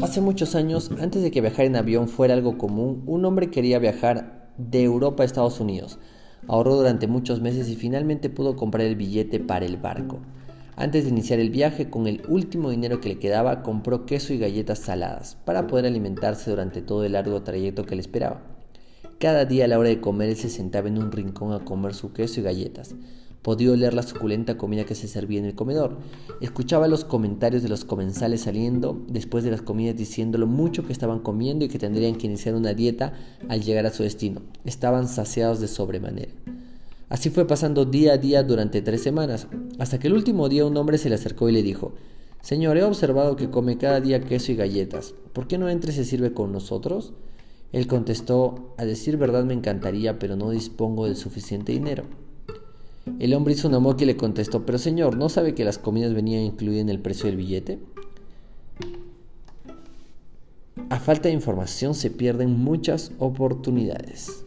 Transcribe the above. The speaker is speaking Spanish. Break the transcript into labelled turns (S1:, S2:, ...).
S1: Hace muchos años, antes de que viajar en avión fuera algo común, un hombre quería viajar de Europa a Estados Unidos. Ahorró durante muchos meses y finalmente pudo comprar el billete para el barco. Antes de iniciar el viaje, con el último dinero que le quedaba, compró queso y galletas saladas para poder alimentarse durante todo el largo trayecto que le esperaba. Cada día a la hora de comer él se sentaba en un rincón a comer su queso y galletas. Podía oler la suculenta comida que se servía en el comedor. Escuchaba los comentarios de los comensales saliendo después de las comidas diciendo lo mucho que estaban comiendo y que tendrían que iniciar una dieta al llegar a su destino. Estaban saciados de sobremanera. Así fue pasando día a día durante tres semanas, hasta que el último día un hombre se le acercó y le dijo, Señor, he observado que come cada día queso y galletas. ¿Por qué no entra y sirve con nosotros? Él contestó, a decir verdad me encantaría, pero no dispongo de suficiente dinero. El hombre hizo una moca y le contestó, pero señor, ¿no sabe que las comidas venían incluidas en el precio del billete? A falta de información se pierden muchas oportunidades.